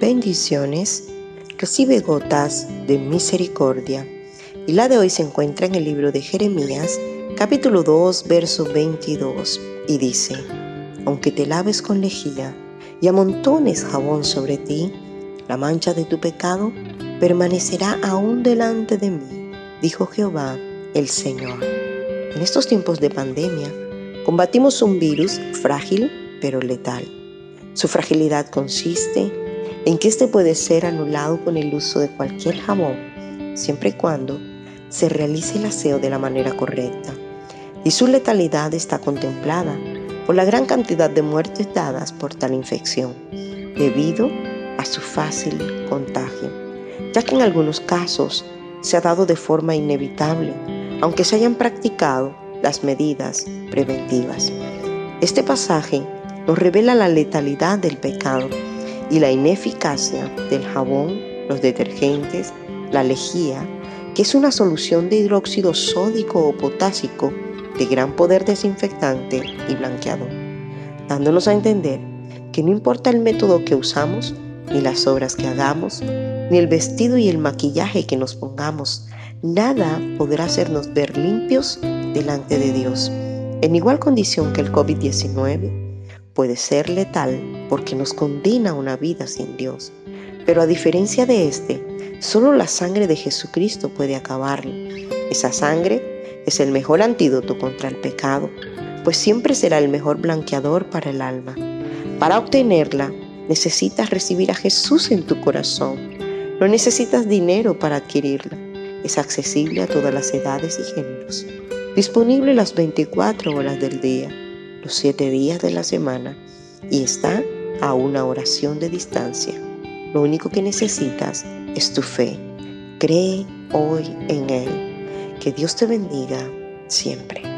bendiciones, recibe gotas de misericordia. Y la de hoy se encuentra en el libro de Jeremías, capítulo 2, verso 22, y dice, aunque te laves con lejía y amontones jabón sobre ti, la mancha de tu pecado permanecerá aún delante de mí, dijo Jehová el Señor. En estos tiempos de pandemia, combatimos un virus frágil pero letal. Su fragilidad consiste en que éste puede ser anulado con el uso de cualquier jabón, siempre y cuando se realice el aseo de la manera correcta. Y su letalidad está contemplada por la gran cantidad de muertes dadas por tal infección, debido a su fácil contagio, ya que en algunos casos se ha dado de forma inevitable, aunque se hayan practicado las medidas preventivas. Este pasaje nos revela la letalidad del pecado y la ineficacia del jabón, los detergentes, la lejía, que es una solución de hidróxido sódico o potásico de gran poder desinfectante y blanqueador, dándonos a entender que no importa el método que usamos, ni las obras que hagamos, ni el vestido y el maquillaje que nos pongamos, nada podrá hacernos ver limpios delante de Dios. En igual condición que el COVID-19, puede ser letal porque nos condena a una vida sin Dios. Pero a diferencia de este, solo la sangre de Jesucristo puede acabarlo. Esa sangre es el mejor antídoto contra el pecado, pues siempre será el mejor blanqueador para el alma. Para obtenerla, necesitas recibir a Jesús en tu corazón. No necesitas dinero para adquirirla. Es accesible a todas las edades y géneros. Disponible las 24 horas del día los siete días de la semana y está a una oración de distancia. Lo único que necesitas es tu fe. Cree hoy en Él. Que Dios te bendiga siempre.